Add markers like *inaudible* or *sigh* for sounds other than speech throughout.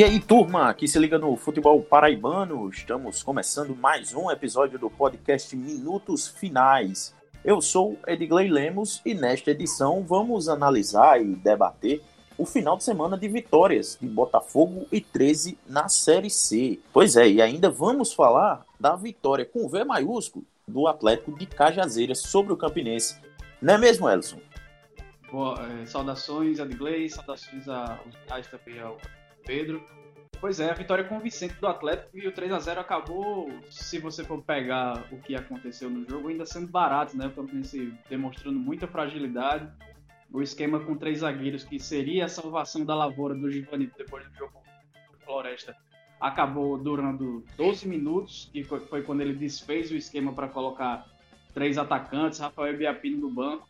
E aí, turma, que se liga no futebol paraibano, estamos começando mais um episódio do podcast Minutos Finais. Eu sou Edgley Lemos e nesta edição vamos analisar e debater o final de semana de vitórias de Botafogo e 13 na Série C. Pois é, e ainda vamos falar da vitória com V maiúsculo do Atlético de Cajazeiras sobre o Campinense. Não é mesmo, Elson? Boa, é, saudações, Edgley, saudações aos finais também ao Pedro. Pois é, a vitória convincente do Atlético e o 3 a 0 acabou, se você for pegar o que aconteceu no jogo, ainda sendo barato, né? O Campinense demonstrando muita fragilidade. O esquema com três zagueiros, que seria a salvação da lavoura do Giovanni depois do jogo Floresta, acabou durando 12 minutos, que foi quando ele desfez o esquema para colocar três atacantes, Rafael Biapino no banco.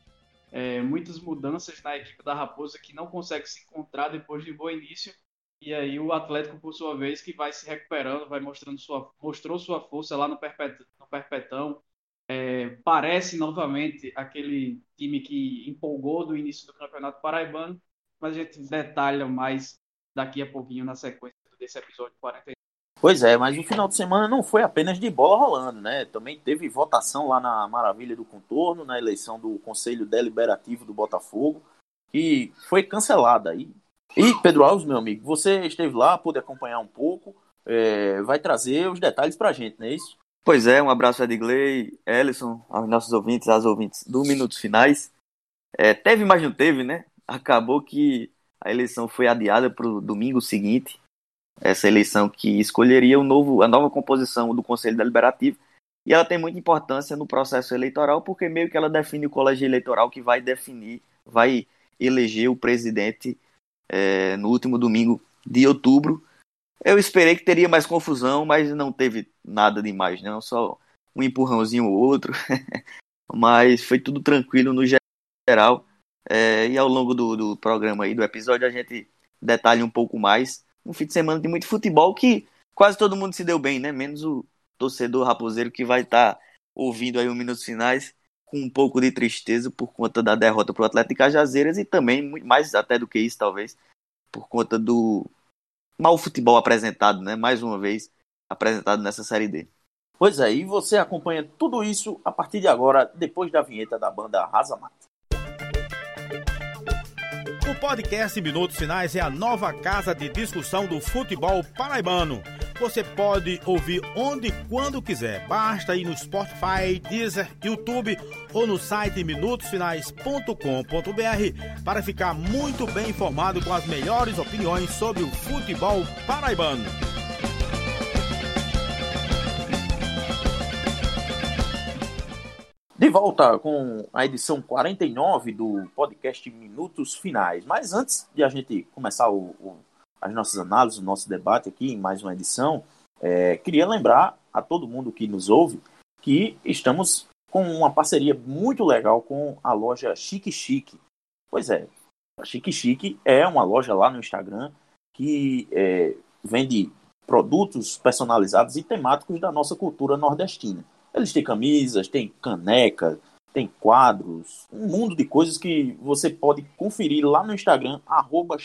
É, muitas mudanças na equipe da Raposa que não consegue se encontrar depois de bom início e aí o Atlético, por sua vez, que vai se recuperando, vai mostrando sua, mostrou sua força lá no, perpet, no Perpetão. É, parece novamente aquele time que empolgou do início do Campeonato Paraibano, mas a gente detalha mais daqui a pouquinho na sequência desse episódio 49. Pois é, mas o final de semana não foi apenas de bola rolando, né? Também teve votação lá na Maravilha do Contorno, na eleição do Conselho Deliberativo do Botafogo, que foi cancelada. E e, Pedro Alves, meu amigo, você esteve lá, pôde acompanhar um pouco, é, vai trazer os detalhes para a gente, não é isso? Pois é, um abraço a Edgley, Ellison, aos nossos ouvintes, às ouvintes do Minutos Finais. É, teve, mas não teve, né? Acabou que a eleição foi adiada para o domingo seguinte. Essa eleição que escolheria o novo, a nova composição do Conselho Deliberativo. E ela tem muita importância no processo eleitoral, porque meio que ela define o colégio eleitoral que vai definir, vai eleger o presidente é, no último domingo de outubro. Eu esperei que teria mais confusão, mas não teve nada demais, não. Só um empurrãozinho ou outro. *laughs* mas foi tudo tranquilo no geral. É, e ao longo do, do programa aí, do episódio, a gente detalha um pouco mais. Um fim de semana de muito futebol que quase todo mundo se deu bem, né? Menos o torcedor raposeiro que vai estar tá ouvindo aí os minutos finais com um pouco de tristeza por conta da derrota para o Atlético de Cajazeiras e também, mais até do que isso, talvez, por conta do mau futebol apresentado, né? Mais uma vez apresentado nessa Série D. Pois é, e você acompanha tudo isso a partir de agora, depois da vinheta da banda Rasa Mata. O podcast Minutos Finais é a nova casa de discussão do futebol paraibano você pode ouvir onde e quando quiser. Basta ir no Spotify, Deezer, YouTube ou no site minutosfinais.com.br para ficar muito bem informado com as melhores opiniões sobre o futebol paraibano. De volta com a edição 49 do podcast Minutos Finais. Mas antes de a gente começar o, o as nossas análises, o nosso debate aqui em mais uma edição, é, queria lembrar a todo mundo que nos ouve que estamos com uma parceria muito legal com a loja Chique Chique. Pois é, a Chique Chique é uma loja lá no Instagram que é, vende produtos personalizados e temáticos da nossa cultura nordestina. Eles têm camisas, têm caneca, tem quadros, um mundo de coisas que você pode conferir lá no Instagram, arroba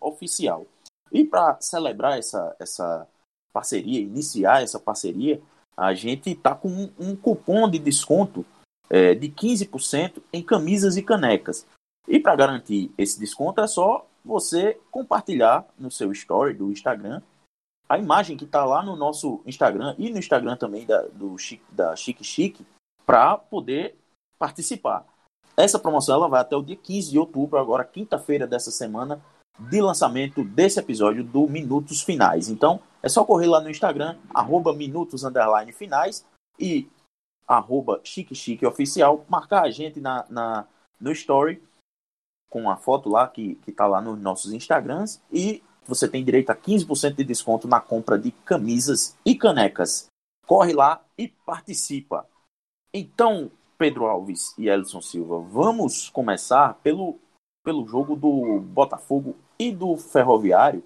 Oficial. E para celebrar essa, essa parceria, iniciar essa parceria, a gente está com um, um, cupom de desconto é, de 15% em camisas e canecas. E para garantir esse desconto é só você compartilhar no seu story do Instagram a imagem que está lá no nosso Instagram e no Instagram também da, do, da Chique Chique para poder participar. Essa promoção ela vai até o dia 15 de outubro, agora quinta-feira dessa semana, de lançamento desse episódio do Minutos Finais. Então, é só correr lá no Instagram, arroba Minutos Finais e arroba Chique Chique Oficial, marcar a gente na, na, no story com a foto lá que, que tá lá nos nossos Instagrams e você tem direito a 15% de desconto na compra de camisas e canecas. Corre lá e participa. Então, Pedro Alves e Elson Silva, vamos começar pelo, pelo jogo do Botafogo e do Ferroviário,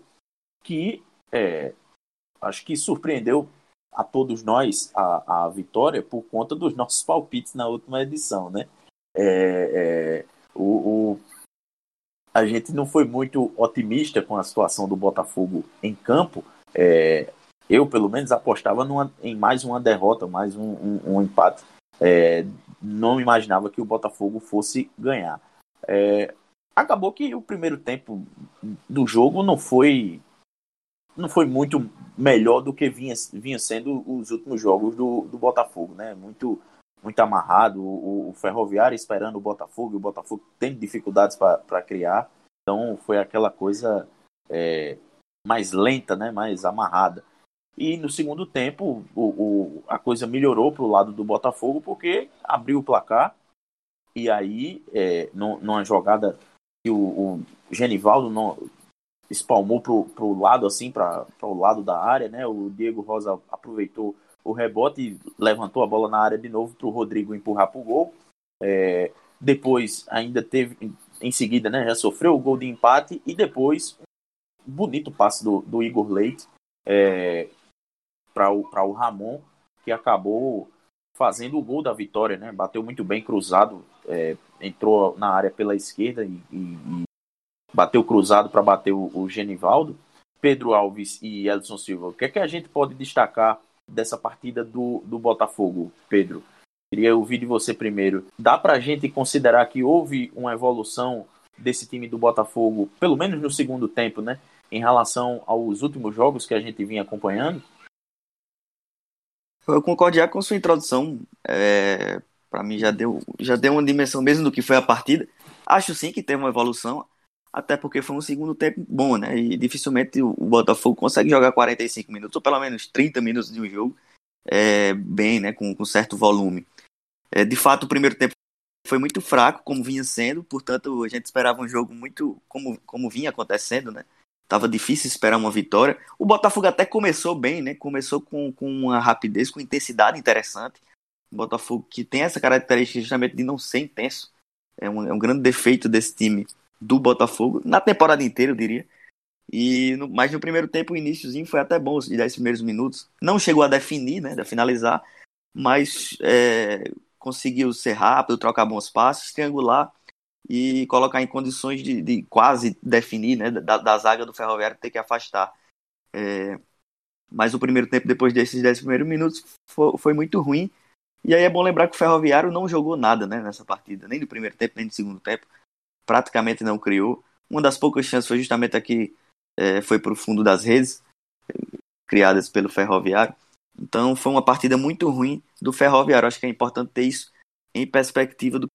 que é, acho que surpreendeu a todos nós a, a vitória por conta dos nossos palpites na última edição, né? É, é, o, o, a gente não foi muito otimista com a situação do Botafogo em campo. É, eu, pelo menos, apostava numa, em mais uma derrota, mais um, um, um empate. Não imaginava que o Botafogo fosse ganhar. É, acabou que o primeiro tempo do jogo não foi não foi muito melhor do que vinha, vinha sendo os últimos jogos do, do Botafogo, né? Muito muito amarrado, o, o Ferroviário esperando o Botafogo, e o Botafogo tem dificuldades para criar, então foi aquela coisa é, mais lenta, né? Mais amarrada. E no segundo tempo o, o a coisa melhorou para o lado do Botafogo porque abriu o placar e aí é, numa jogada que o, o Genivaldo não, espalmou pro, pro lado assim, para o lado da área, né? O Diego Rosa aproveitou o rebote e levantou a bola na área de novo para o Rodrigo empurrar para o gol. É, depois ainda teve, em seguida, né? Já sofreu o gol de empate e depois bonito passe do, do Igor Leite é, para o, o Ramon, que acabou fazendo o gol da vitória, né? Bateu muito bem cruzado, é, entrou na área pela esquerda e, e, e bateu cruzado para bater o, o, Genivaldo. Pedro Alves e Edson Silva, o que é que a gente pode destacar dessa partida do, do Botafogo, Pedro? Queria ouvir de você primeiro. Dá para a gente considerar que houve uma evolução desse time do Botafogo, pelo menos no segundo tempo, né? Em relação aos últimos jogos que a gente vinha acompanhando? Eu concordo já com sua introdução. É, para mim já deu, já deu uma dimensão mesmo do que foi a partida. Acho sim que teve uma evolução, até porque foi um segundo tempo bom, né? E dificilmente o Botafogo consegue jogar 45 minutos, ou pelo menos 30 minutos de um jogo, é, bem, né? Com, com certo volume. É, de fato, o primeiro tempo foi muito fraco, como vinha sendo, portanto, a gente esperava um jogo muito como, como vinha acontecendo, né? Tava difícil esperar uma vitória. O Botafogo até começou bem, né? Começou com, com uma rapidez, com intensidade interessante. O Botafogo que tem essa característica justamente de não ser intenso. É um, é um grande defeito desse time do Botafogo, na temporada inteira, eu diria. E no, mas no primeiro tempo, o iníciozinho foi até bom, os 10 primeiros minutos. Não chegou a definir, né? A finalizar, mas é, conseguiu ser rápido, trocar bons passes, triangular e colocar em condições de, de quase definir, né, da, da, zaga do Ferroviário ter que afastar. É, mas o primeiro tempo, depois desses 10 primeiros minutos, foi, foi, muito ruim. E aí é bom lembrar que o Ferroviário não jogou nada né, nessa partida, nem do primeiro tempo, nem do segundo tempo. Praticamente não criou. Uma das poucas chances foi justamente aqui, é, foi para o fundo das redes, criadas pelo Ferroviário. Então foi uma partida muito ruim do Ferroviário. Acho que é importante ter isso em perspectiva do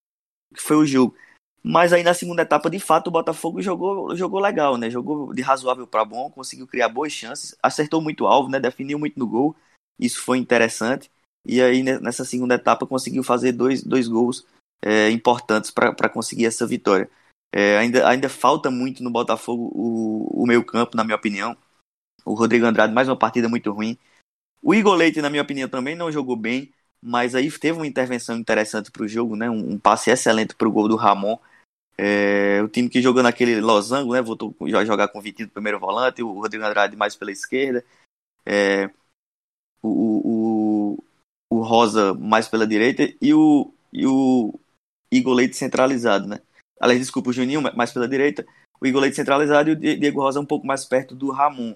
que foi o jogo. Mas aí na segunda etapa, de fato, o Botafogo jogou, jogou legal, né? Jogou de razoável para bom, conseguiu criar boas chances, acertou muito o alvo, né? Definiu muito no gol. Isso foi interessante. E aí nessa segunda etapa conseguiu fazer dois, dois gols é, importantes para conseguir essa vitória. É, ainda, ainda falta muito no Botafogo o, o meio campo, na minha opinião. O Rodrigo Andrade, mais uma partida muito ruim. O Igor Leite, na minha opinião, também não jogou bem, mas aí teve uma intervenção interessante para o jogo, né? Um, um passe excelente para o gol do Ramon é, o time que jogou naquele losango, né? Voltou a jogar com o Vitinho do primeiro volante, o Rodrigo Andrade mais pela esquerda, é, o, o, o, Rosa mais pela direita e o, e o Igor Leite centralizado, né? Aliás, desculpa, o Juninho mais pela direita, o Igor Leite centralizado e o Diego Rosa um pouco mais perto do Ramon.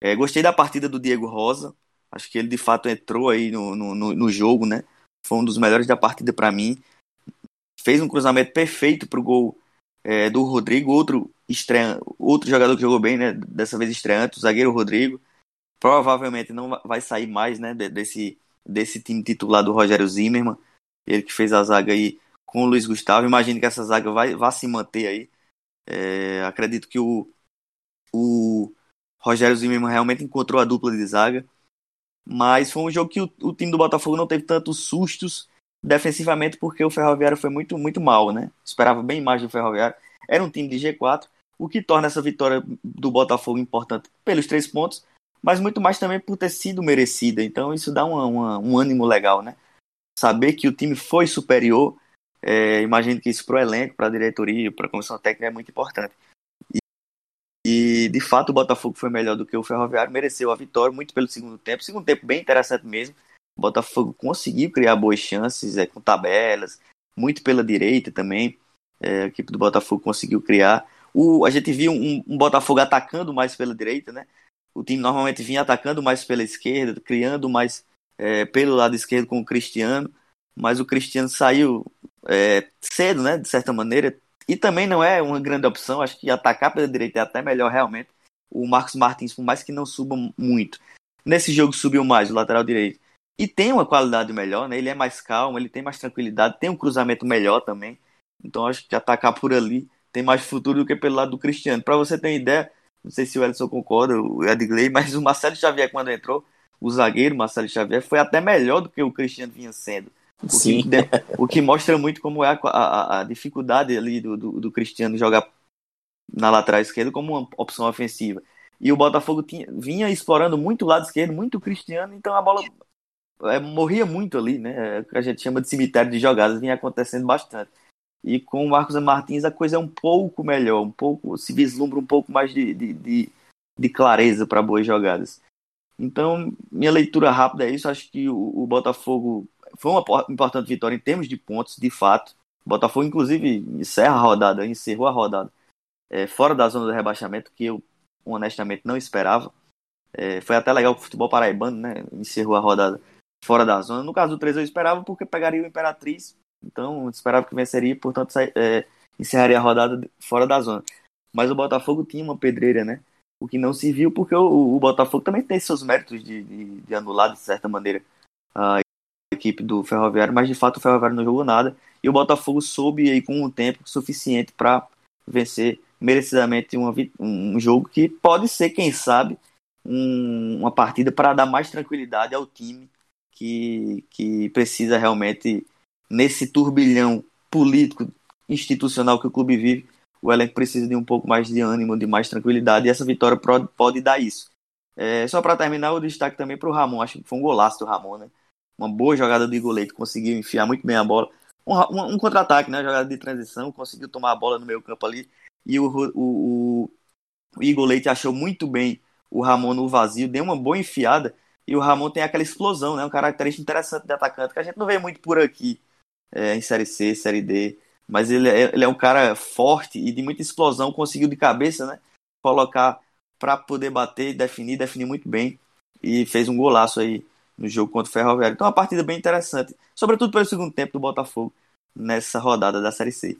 É, gostei da partida do Diego Rosa, acho que ele de fato entrou aí no, no, no jogo, né? Foi um dos melhores da partida para mim fez um cruzamento perfeito para o gol é, do Rodrigo, outro, estreia, outro jogador que jogou bem, né? Dessa vez estreante, o zagueiro Rodrigo. Provavelmente não vai sair mais né, desse, desse time titular do Rogério Zimmermann. Ele que fez a zaga aí com o Luiz Gustavo. Imagino que essa zaga vai, vai se manter aí. É, acredito que o, o Rogério Zimmermann realmente encontrou a dupla de zaga. Mas foi um jogo que o, o time do Botafogo não teve tantos sustos defensivamente porque o Ferroviário foi muito, muito mal, né? Esperava bem mais do Ferroviário. Era um time de G4, o que torna essa vitória do Botafogo importante pelos três pontos, mas muito mais também por ter sido merecida. Então isso dá uma, uma, um ânimo legal, né? Saber que o time foi superior, é, imagino que isso para o elenco, para a diretoria, para a comissão técnica é muito importante. E, e, de fato o Botafogo foi melhor do que o Ferroviário, mereceu a vitória muito pelo segundo tempo. Segundo tempo bem interessante mesmo. O Botafogo conseguiu criar boas chances é, com tabelas, muito pela direita também. É, a equipe do Botafogo conseguiu criar. o, a gente viu um, um Botafogo atacando mais pela direita, né? O time normalmente vinha atacando mais pela esquerda, criando mais é, pelo lado esquerdo com o Cristiano, mas o Cristiano saiu é, cedo, né? De certa maneira, e também não é uma grande opção. Acho que atacar pela direita é até melhor realmente. O Marcos Martins, por mais que não suba muito, nesse jogo subiu mais o lateral direito e tem uma qualidade melhor, né? Ele é mais calmo, ele tem mais tranquilidade, tem um cruzamento melhor também. Então acho que atacar por ali tem mais futuro do que pelo lado do Cristiano. Para você ter ideia, não sei se o Edson concorda, o Edgley, mas o Marcelo Xavier quando entrou, o zagueiro Marcelo Xavier foi até melhor do que o Cristiano vinha sendo. O Sim. Que, o que mostra muito como é a, a, a dificuldade ali do, do, do, Cristiano jogar na lateral esquerda como uma opção ofensiva. E o Botafogo tinha, vinha explorando muito o lado esquerdo, muito o Cristiano, então a bola é, morria muito ali, né? É que a gente chama de cemitério de jogadas, vinha acontecendo bastante. E com o Marcos Martins a coisa é um pouco melhor, um pouco se vislumbra um pouco mais de, de, de, de clareza para boas jogadas. Então, minha leitura rápida é isso. Acho que o, o, Botafogo foi uma importante vitória em termos de pontos, de fato. O Botafogo, inclusive, encerra a rodada, encerrou a rodada é, fora da zona do rebaixamento, que eu honestamente não esperava. É, foi até legal o futebol paraibano, né? Encerrou a rodada fora da zona. No caso do 3 eu esperava porque pegaria o Imperatriz, então esperava que venceria, portanto é, encerraria a rodada fora da zona. Mas o Botafogo tinha uma pedreira, né? O que não se viu porque o, o Botafogo também tem seus méritos de, de, de, anular, de certa maneira, a equipe do Ferroviário, mas de fato o Ferroviário não jogou nada e o Botafogo soube aí com um tempo suficiente para vencer merecidamente uma, um jogo que pode ser, quem sabe, um, uma partida para dar mais tranquilidade ao time que, que precisa realmente, nesse turbilhão político, institucional que o clube vive, o elenco precisa de um pouco mais de ânimo, de mais tranquilidade, e essa vitória pode, dar isso. É, só para terminar, o destaque também para o Ramon, acho que foi um golaço do Ramon, né? Uma boa jogada do Igor Leite, conseguiu enfiar muito bem a bola. Um, um, um contra-ataque, né? Jogada de transição, conseguiu tomar a bola no meio campo ali, e o, o, o, o Igor Leite achou muito bem o Ramon no vazio, deu uma boa enfiada, e o Ramon tem aquela explosão, né? Um característica interessante de atacante que a gente não vê muito por aqui é, em Série C, Série D. Mas ele é, ele é um cara forte e de muita explosão, conseguiu de cabeça, né? Colocar para poder bater, definir, definir muito bem. E fez um golaço aí no jogo contra o Ferroviário. Então, uma partida bem interessante, sobretudo pelo segundo tempo do Botafogo nessa rodada da Série C.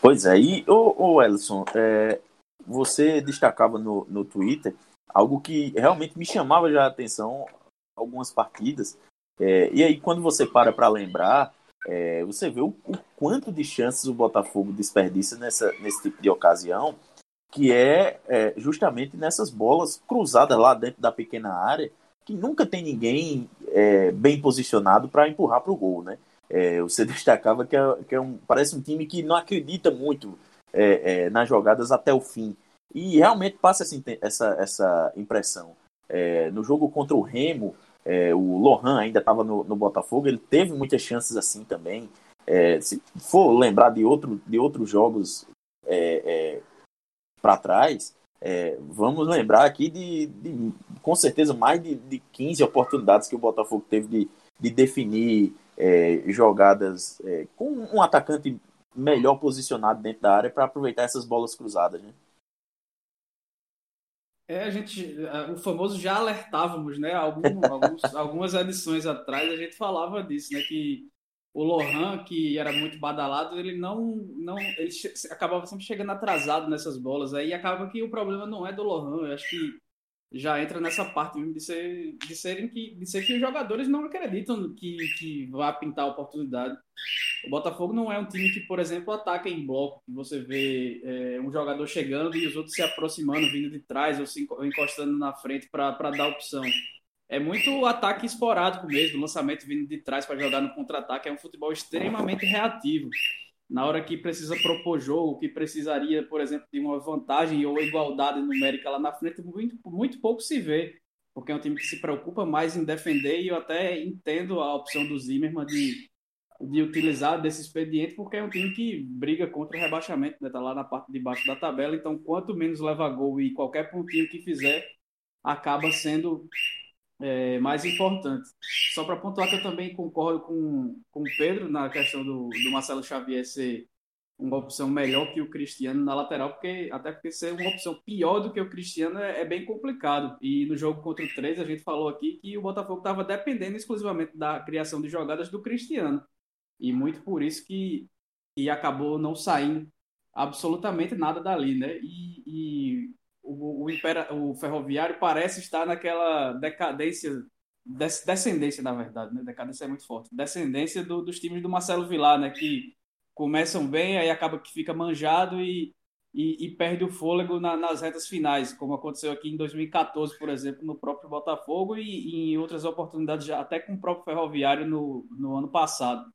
Pois é, e o, Ellison, é, você destacava no, no Twitter algo que realmente me chamava já a atenção algumas partidas. É, e aí, quando você para para lembrar, é, você vê o, o, quanto de chances o Botafogo desperdiça nessa, nesse tipo de ocasião, que é, é, justamente nessas bolas cruzadas lá dentro da pequena área, que nunca tem ninguém é, bem posicionado para empurrar para o gol, né? É, você *laughs* destacava que, é, que um, parece um time que não acredita muito nas jogadas até o fim. E realmente passa essa, essa, essa impressão. É, no jogo contra o Remo, é, o Lohan ainda estava no, no, Botafogo, ele teve muitas chances assim também. É, se for lembrar de, outro, de outros jogos é, é, para trás, é, vamos lembrar aqui de, de, com certeza, mais de, de 15 oportunidades que o Botafogo teve de, de definir jogadas com um atacante melhor posicionado dentro da área para aproveitar essas bolas cruzadas. Né? É, a gente, o famoso já alertávamos, né? Algum, alguns, *laughs* algumas edições atrás a gente falava disso, né? Que o Lohan, que era muito badalado, ele não, não, ele acabava sempre chegando atrasado nessas bolas. Aí acaba que o problema não é do Lohan. Eu acho que já entra nessa parte de ser, de serem que, de ser que os jogadores não acreditam que, que vai pintar a oportunidade. O Botafogo não é um time que, por exemplo, ataca em bloco. Você vê é, um jogador chegando e os outros se aproximando, vindo de trás ou se encostando na frente para dar opção. É muito ataque esporádico mesmo, lançamento vindo de trás para jogar no contra-ataque. É um futebol extremamente reativo. Na hora que precisa propor jogo, que precisaria, por exemplo, de uma vantagem ou igualdade numérica lá na frente, muito, muito pouco se vê porque é um time que se preocupa mais em defender e eu até entendo a opção do Zimmermann de de utilizar desse expediente, porque é um time que briga contra o rebaixamento, né? Tá lá na parte de baixo da tabela, então quanto menos leva gol e qualquer pontinho que fizer acaba sendo é, mais importante. Só para pontuar que eu também concordo com, com o Pedro na questão do, do Marcelo Xavier ser uma opção melhor que o Cristiano na lateral, porque até porque ser uma opção pior do que o Cristiano é, é bem complicado. E no jogo contra o 3, a gente falou aqui que o Botafogo estava dependendo exclusivamente da criação de jogadas do Cristiano. E muito por isso que, que acabou não saindo absolutamente nada dali, né? E, e o, o, Impera, o Ferroviário parece estar naquela decadência, des, descendência, na verdade, né? Decadência é muito forte. Descendência do, dos times do Marcelo Vilar, né? Que começam bem, aí acaba que fica manjado e, e, e perde o fôlego na, nas retas finais, como aconteceu aqui em 2014, por exemplo, no próprio Botafogo e, e em outras oportunidades, até com o próprio Ferroviário no, no ano passado.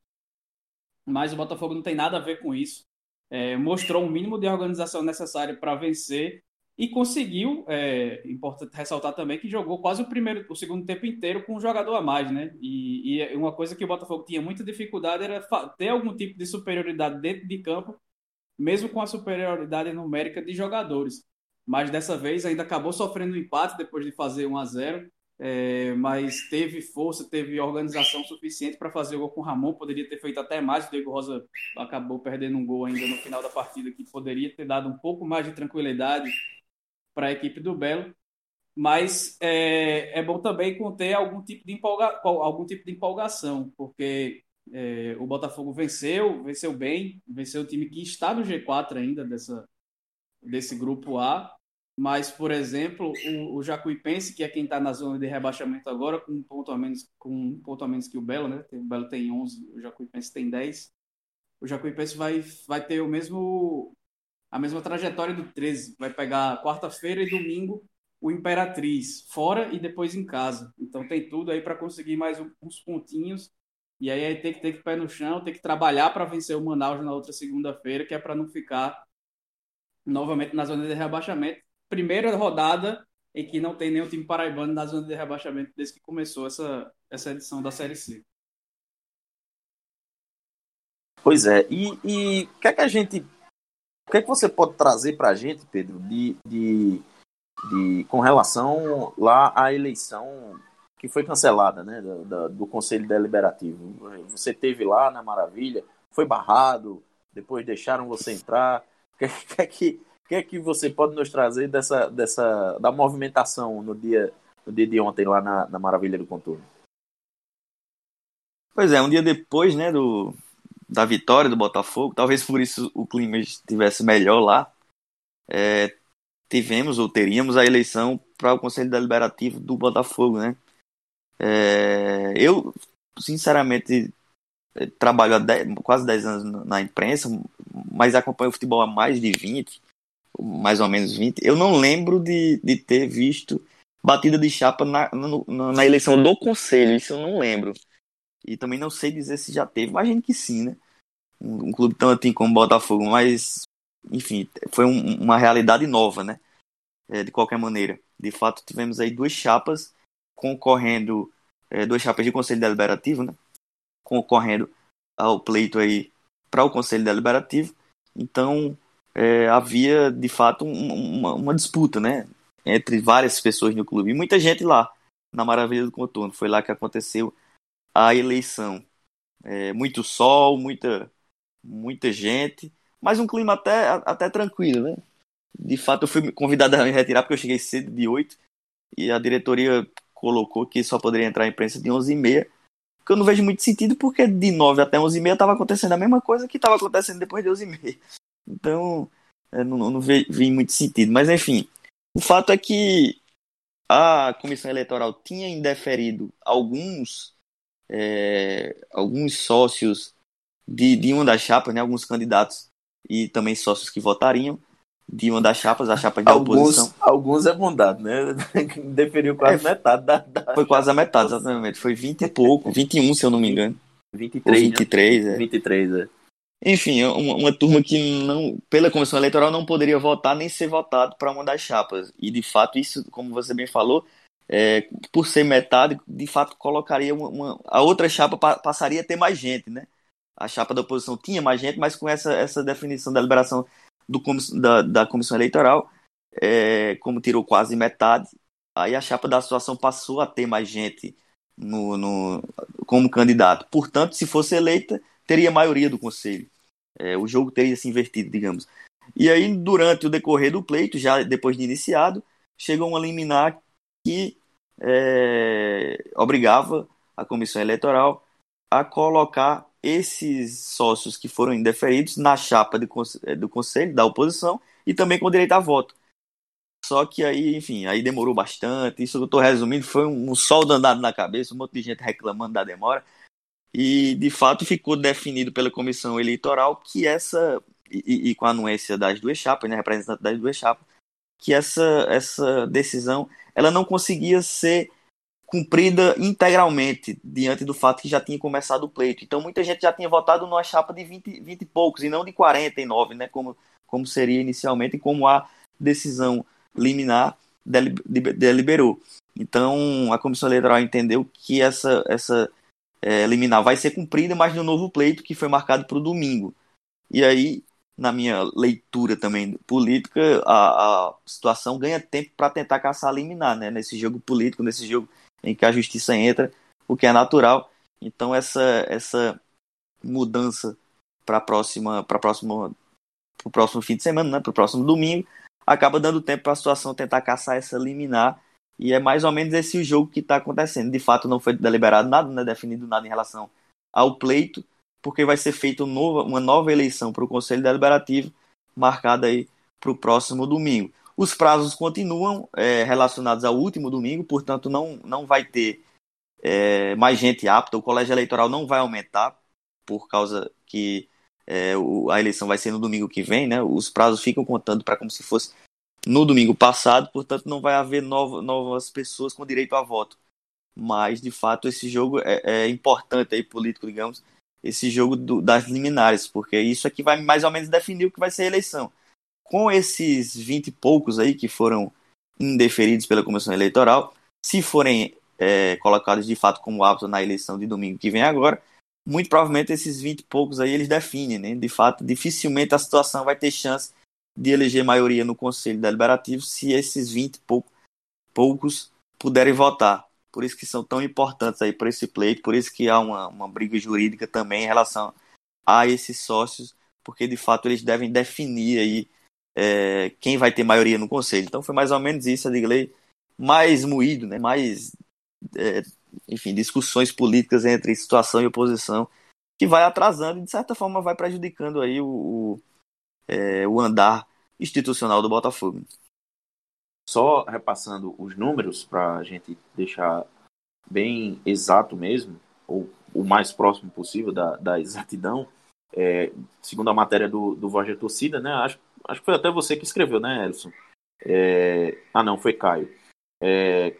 Mas o Botafogo não tem nada a ver com isso. É, mostrou o mínimo de organização necessário para vencer e conseguiu, é importante ressaltar também que jogou quase o primeiro, o segundo tempo inteiro com um jogador a mais, né? E, e uma coisa que o Botafogo tinha muita dificuldade era ter algum tipo de superioridade dentro de campo, mesmo com a superioridade numérica de jogadores. Mas dessa vez ainda acabou sofrendo um empate depois de fazer 1 a 0 é, mas teve força, teve organização suficiente para fazer o gol com o Ramon. Poderia ter feito até mais. O Diego Rosa acabou perdendo um gol ainda no final da partida que poderia ter dado um pouco mais de tranquilidade para a equipe do Belo, mas é, é bom também conter algum tipo de, empolga, algum tipo de empolgação, porque é, o Botafogo venceu, venceu bem, venceu o time que está no G4 ainda dessa, desse grupo A, mas, por exemplo, o, o Jacuipense, que é quem está na zona de rebaixamento agora, com um ponto a menos, com um ponto a menos que o Belo, né? O Belo tem 11, o Jacuipense tem 10. O Jacuipense vai, vai ter o mesmo a mesma trajetória do 13. Vai pegar quarta-feira e domingo o Imperatriz, fora e depois em casa. Então tem tudo aí para conseguir mais uns pontinhos. E aí, tem que ter que pé no chão, tem que trabalhar para vencer o Manaus na outra segunda-feira, que é para não ficar novamente na zona de rebaixamento. Primeira rodada em que não tem nenhum time paraibano na zona de rebaixamento desde que começou essa, essa edição da Série C. Pois é, e o que é que a gente o que, é que você pode trazer para a gente, Pedro, de, de, de, com relação lá à eleição que foi cancelada, né, do, do Conselho Deliberativo? Você teve lá na Maravilha, foi barrado, depois deixaram você entrar. O que, que, é que, que é que você pode nos trazer dessa, dessa da movimentação no dia, no dia de ontem lá na, na Maravilha do Contorno? Pois é, um dia depois, né, do, da vitória do Botafogo, talvez por isso o clima estivesse melhor lá, é, tivemos ou teríamos a eleição para o Conselho Deliberativo do Botafogo, né? É, eu, sinceramente, é, trabalho há dez, quase 10 anos na imprensa, mas acompanho o futebol há mais de 20, mais ou menos 20. Eu não lembro de, de ter visto batida de chapa na, na, na eleição do Conselho, isso eu não lembro. E também não sei dizer se já teve, imagino que sim, né? Um, um clube tão antigo como o Botafogo, mas, enfim, foi um, uma realidade nova, né? É, de qualquer maneira. De fato, tivemos aí duas chapas concorrendo, é, duas chapas de Conselho Deliberativo, né? Concorrendo ao pleito aí para o Conselho Deliberativo. Então, é, havia, de fato, um, uma, uma disputa, né? Entre várias pessoas no clube. E muita gente lá, na Maravilha do Contorno. Foi lá que aconteceu a eleição. É, muito sol, muita, muita gente, mas um clima até, até tranquilo, né? De fato, eu fui convidado a me retirar porque eu cheguei cedo de 8 e a diretoria colocou que só poderia entrar a imprensa de 11 e meia, que eu não vejo muito sentido porque de 9 até 11 e meia estava acontecendo a mesma coisa que estava acontecendo depois de 11 e meia. Então, não, não vi, vi muito sentido. Mas, enfim, o fato é que a comissão eleitoral tinha indeferido alguns é, alguns sócios de, de uma das chapas, né, alguns candidatos e também sócios que votariam de uma das chapas, a chapa de alguns, oposição. Alguns é bondade, né? *laughs* Deferiu quase é, metade da, da, Foi quase a metade, exatamente. Foi 20 e pouco, 21 se eu não me engano. 23, Ou 23, né? é. 23, é. Enfim, é uma, uma, turma que não, pela comissão eleitoral não poderia votar nem ser votado para uma das chapas. E de fato, isso, como você bem falou, é, por ser metade, de fato colocaria uma, uma, a outra chapa pa, passaria a ter mais gente, né? A chapa da oposição tinha mais gente, mas com essa, essa definição da liberação do, da, da comissão eleitoral, é, como tirou quase metade, aí a chapa da situação passou a ter mais gente no, no, como candidato. Portanto, se fosse eleita, teria maioria do conselho. é, o jogo teria se invertido, digamos. E aí, durante o decorrer do pleito, já depois de iniciado, chegou um liminar que é, obrigava a comissão eleitoral a colocar esses sócios que foram indeferidos na chapa de, do conselho da oposição e também com direito a voto. Só que aí, enfim, aí demorou bastante. Isso que eu estou resumindo foi um, um sol danado na cabeça, um monte de gente reclamando da demora. E de fato ficou definido pela comissão eleitoral que essa, e, e com a anuência das duas chapas, né, representante das duas chapas, que essa, essa decisão ela não conseguia ser cumprida integralmente diante do fato que já tinha começado o pleito. Então muita gente já tinha votado numa chapa de 20, 20 e poucos e não de 49, né, como, como seria inicialmente como a decisão liminar deliberou. Então a comissão eleitoral entendeu que essa, essa é, liminar vai ser cumprida, mas no novo pleito que foi marcado para o domingo. E aí na minha leitura também política, a, a situação ganha tempo para tentar caçar liminar, né? Nesse jogo político, nesse jogo em que a justiça entra, o que é natural. Então essa essa mudança para próxima para próximo o próximo fim de semana, né? Para o próximo domingo, acaba dando tempo para a situação tentar caçar essa liminar. E é mais ou menos esse o jogo que está acontecendo. De fato, não foi deliberado nada, não é definido nada em relação ao pleito porque vai ser feita uma nova eleição para o Conselho Deliberativo, marcada aí para o próximo domingo. Os prazos continuam é, relacionados ao último domingo, portanto, não, não vai ter é, mais gente apta, o colégio eleitoral não vai aumentar, por causa que é, o, a eleição vai ser no domingo que vem, né? Os prazos ficam contando para como se fosse no domingo passado, portanto, não vai haver novo, novas pessoas com direito a voto. Mas, de fato, esse jogo é, é importante aí, político, digamos, esse jogo do, das liminares, porque isso aqui vai mais ou menos definir o que vai ser a eleição. Com esses 20 e poucos aí que foram indeferidos pela Comissão Eleitoral, se forem é, colocados de fato como aptos na eleição de domingo que vem agora, muito provavelmente esses 20 e poucos aí eles definem, né? De fato, dificilmente a situação vai ter chance de eleger maioria no Conselho Deliberativo se esses 20 e poucos puderem votar por isso que são tão importantes aí para esse pleito, por isso que há uma, uma briga jurídica também em relação a esses sócios, porque de fato eles devem definir aí é, quem vai ter maioria no conselho. Então foi mais ou menos isso, a Digley, mais moído, né, mais, é, enfim, discussões políticas entre situação e oposição, que vai atrasando e de certa forma vai prejudicando aí o, o, é, o andar institucional do Botafogo. Só repassando os números para a gente deixar bem exato mesmo, ou o mais próximo possível da, da exatidão, é, segundo a matéria do, do Voz Torcida, né? Acho, acho que foi até você que escreveu, né, Elson? É, ah, não, foi Caio. É,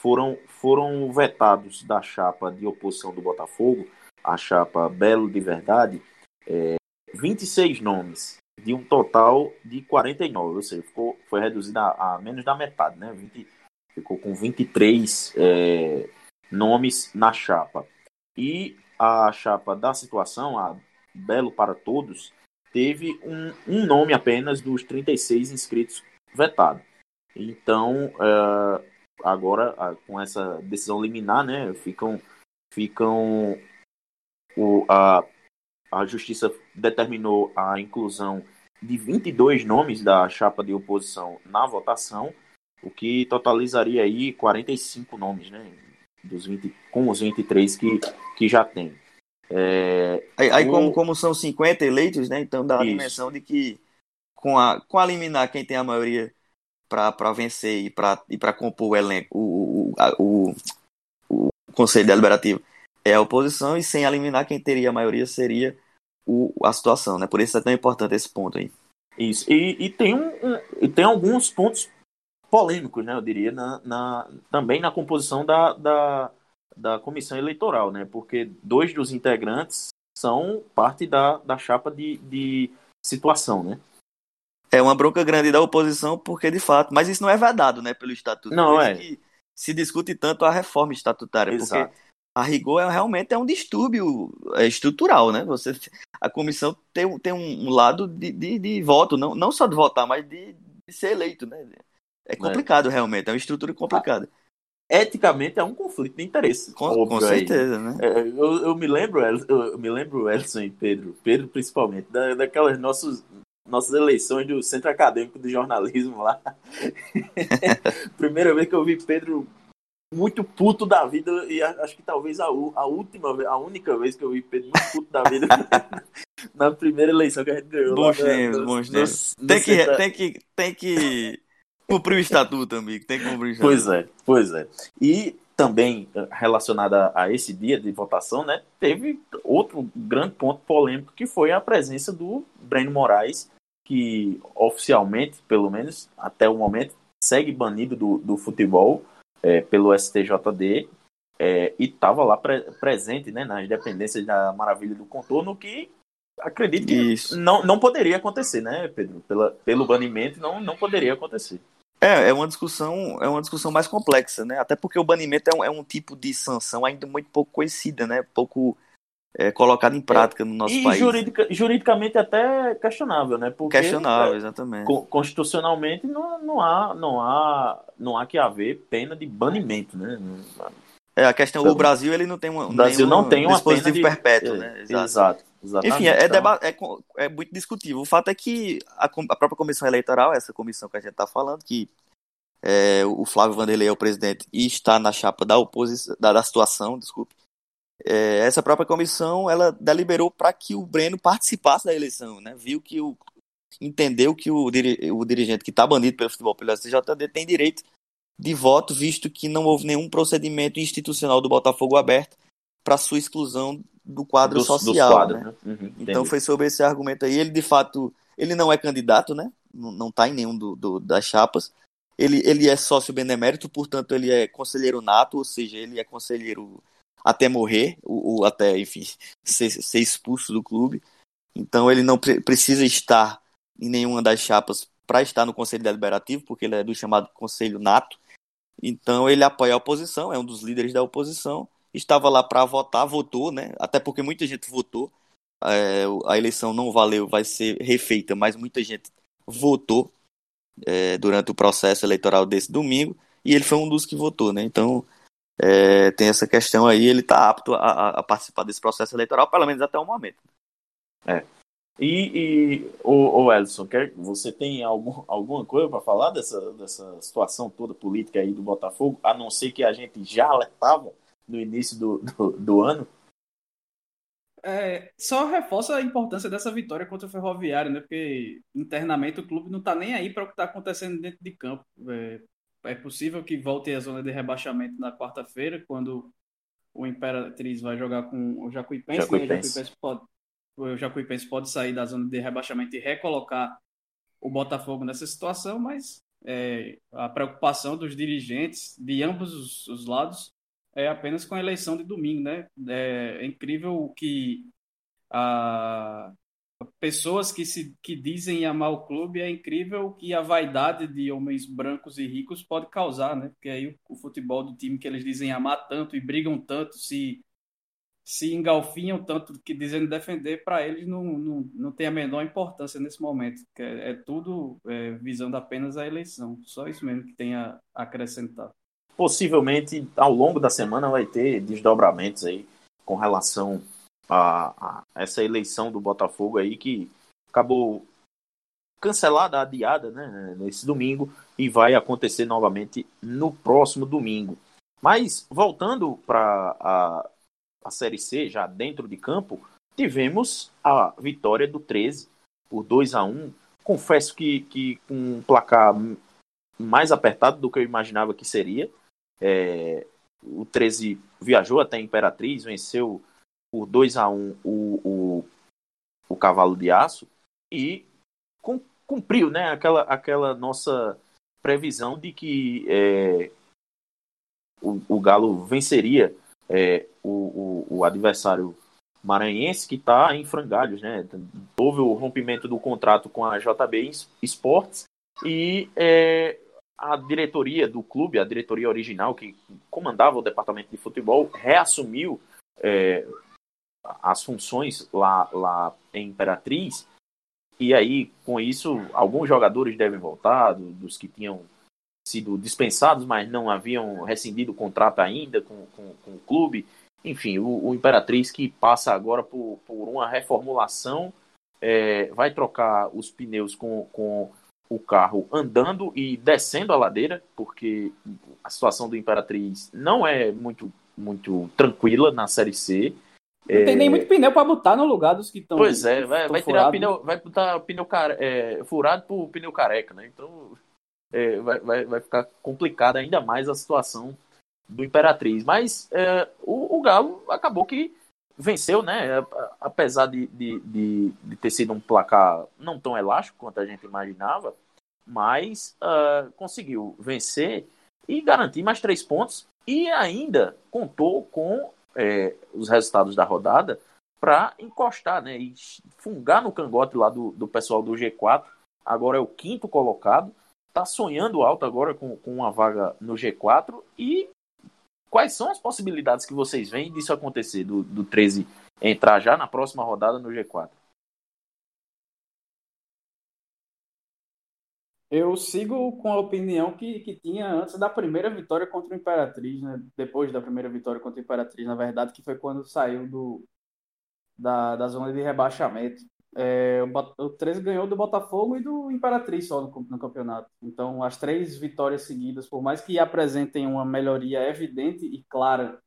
foram, foram vetados da chapa de oposição do Botafogo, a chapa Belo de Verdade, é, 26 nomes de um total de 49, ou seja, ficou, foi reduzida a, menos da metade, né? 20, ficou com 23 é, nomes na chapa. E a chapa da situação, a Belo para Todos, teve um, um nome apenas dos 36 inscritos vetado. Então, uh, agora, com essa decisão liminar, né, ficam, ficam o, a, a justiça determinou a inclusão de 22 nomes da chapa de oposição na votação, o que totalizaria aí 45 nomes, né? Dos 20, com os 23 que, que já tem. É, aí, aí o... como, como são 50 eleitos, né? Então dá a dimensão de que com a, com a liminar quem tem a maioria para vencer e para e compor o elenco, o, o, o, o Conselho Deliberativo é a oposição, e sem eliminar quem teria a maioria seria o, a situação, né? Por isso é tão importante esse ponto aí. Isso. E, e tem, um, tem alguns pontos polêmicos, né? Eu diria, na, na, também na composição da, da, da comissão eleitoral, né? Porque dois dos integrantes são parte da, da chapa de, de situação, né? É uma bronca grande da oposição, porque de fato, mas isso não é vedado, né, pelo estatuto. Não é. se discute tanto a reforma estatutária, Exato. porque a rigor é, realmente é um distúrbio é, estrutural, né? Você, a comissão tem, tem um lado de, de, de voto, não, não só de votar, mas de, de ser eleito, né? É complicado é. realmente, é uma estrutura complicada. eticamente é um conflito de interesse. Com, com certeza, aí. né? É, eu, eu, me lembro, eu me lembro, Elson e Pedro, Pedro principalmente, da, daquelas nossos, nossas eleições do Centro Acadêmico de Jornalismo lá. *laughs* Primeira vez que eu vi Pedro muito puto da vida e acho que talvez a, a última a única vez que eu vi Pedro muito puto da vida *laughs* na primeira eleição que a gente ganhou. Bons tempos, bons tempos. Tem que, tem que, tem que cumprir o estatuto, amigo. Tem que cumprir o estatuto. Pois é, pois é. E também relacionada a esse dia de votação, né, teve outro grande ponto polêmico que foi a presença do Breno Moraes, que oficialmente, pelo menos até o momento, segue banido do, do futebol é, pelo STJD é, e estava lá pre presente né, nas dependências da Maravilha do Contorno, que acredito que não, não poderia acontecer, né, Pedro? Pela, pelo banimento não, não poderia acontecer. É, é uma discussão, é uma discussão mais complexa, né? Até porque o banimento é um, é um tipo de sanção ainda muito pouco conhecida, né? Pouco é, colocada em prática no nosso e país. Juridica, juridicamente até questionável, né? Porque, questionável, é, exatamente. Constitucionalmente não, não, há, não, há, não há que haver pena de banimento, né? É, a questão, então, o Brasil ele não tem uma, o Brasil não tem uma dispositivo de, perpétuo, né? É, exato. Exato. Exatamente. Enfim, é, então... é, é, muito discutível. O fato é que a, a, própria comissão eleitoral, essa comissão que a gente está falando, que é, o Flávio Vanderlei é o presidente e está na chapa da oposição, da, da situação, desculpe, é, essa própria comissão ela deliberou para que o Breno participasse da eleição, né? Viu que o entendeu que o, o dirigente que está banido pelo futebol pelo STJD tem direito de voto, visto que não houve nenhum procedimento institucional do Botafogo aberto para sua exclusão do quadro dos, social. Dos quadros, né? Né? Uhum, então foi sobre esse argumento aí. Ele de fato ele não é candidato, né? Não está em nenhum do, do, das chapas. Ele, ele é sócio benemérito, portanto ele é conselheiro nato, ou seja, ele é conselheiro até morrer, ou, até, enfim, ser, ser, expulso do clube. Então ele não pre precisa estar em nenhuma das chapas para estar no Conselho Deliberativo, porque ele é do chamado Conselho Nato. Então ele apoia a oposição, é um dos líderes da oposição. Estava lá para votar, votou, né? Até porque muita gente votou. É, a eleição não valeu, vai ser refeita, mas muita gente votou é, durante o processo eleitoral desse domingo e ele foi um dos que votou, né? Então é, tem essa questão aí, ele está apto a, a, participar desse processo eleitoral, pelo menos até o momento. É. E, e o, o Edson, quer, você tem algum, alguma coisa para falar dessa, dessa situação toda política aí do Botafogo, a não ser que a gente já alertava no início do, do, do ano? É, só reforça a importância dessa vitória contra o Ferroviário, né? Porque internamente o clube não está nem aí para o que está acontecendo dentro de campo. É, é possível que volte à zona de rebaixamento na quarta-feira, quando o Imperatriz vai jogar com o Jacuipense. Jacuipense. Né? O, Jacuipense pode, o Jacuipense pode sair da zona de rebaixamento e recolocar o Botafogo nessa situação, mas é, a preocupação dos dirigentes de ambos os, os, lados é apenas com a eleição de domingo, né? É, é incrível o que a, pessoas que se que dizem amar o clube é incrível que a vaidade de homens brancos e ricos pode causar, né? Porque aí o, o futebol do time que eles dizem amar tanto e brigam tanto, se se engalfinham tanto que dizendo defender, para eles não, não, não tem a menor importância nesse momento. É, é tudo é, visando apenas a eleição. Só isso mesmo que tem a acrescentar. Possivelmente, ao longo da semana, vai ter desdobramentos aí com relação a, a essa eleição do Botafogo aí que acabou cancelada, adiada, né, nesse domingo e vai acontecer novamente no próximo domingo. Mas voltando para a, a Série C, já dentro de campo, tivemos a vitória do 13 por 2 a 1 Confesso que, que com um placar mais apertado do que eu imaginava que seria. É, o 13 viajou até a Imperatriz, venceu por 2 a 1 o, o, o Cavalo de Aço e cumpriu né, aquela, aquela nossa previsão de que é, o, o, Galo venceria é, o, o, o, adversário maranhense que está em frangalhos. Né? Houve o rompimento do contrato com a JB Esportes e é, a diretoria do clube, a diretoria original que comandava o departamento de futebol, reassumiu é, as funções lá, lá em Imperatriz. E aí, com isso, alguns jogadores devem voltar, dos que tinham sido dispensados, mas não haviam rescindido o contrato ainda com, com, com o clube. Enfim, o, o, Imperatriz que passa agora por, por uma reformulação, é, vai trocar os pneus com, com o carro andando e descendo a ladeira, porque a situação do Imperatriz não é muito, muito tranquila na Série C. Não é... tem nem muito pneu para botar no lugar dos que estão. Pois é, vai, vai tirar pneu, vai botar pneu care... é, furado por pneu careca, né? Então é, vai, vai, vai ficar complicada ainda mais a situação do Imperatriz. Mas é, o, o, Galo acabou que venceu, né? Apesar de, de, de, de, ter sido um placar não tão elástico quanto a gente imaginava, mas uh, conseguiu vencer e garantir mais três pontos e ainda contou com é, os resultados da rodada para encostar, né? E fungar no cangote lá do, do pessoal do G4. Agora é o quinto colocado está sonhando alto agora com, com uma vaga no G4 e quais são as possibilidades que vocês veem disso acontecer, do, do 13 entrar já na próxima rodada no G4? Eu sigo com a opinião que, que tinha antes da primeira vitória contra o Imperatriz, né? Depois da primeira vitória contra o Imperatriz, na verdade, que foi quando saiu do, da, da zona de rebaixamento. É, o, o 13 ganhou do Botafogo e do Imperatriz só no, no, campeonato. Então, as três vitórias seguidas, por mais que apresentem uma melhoria evidente e clara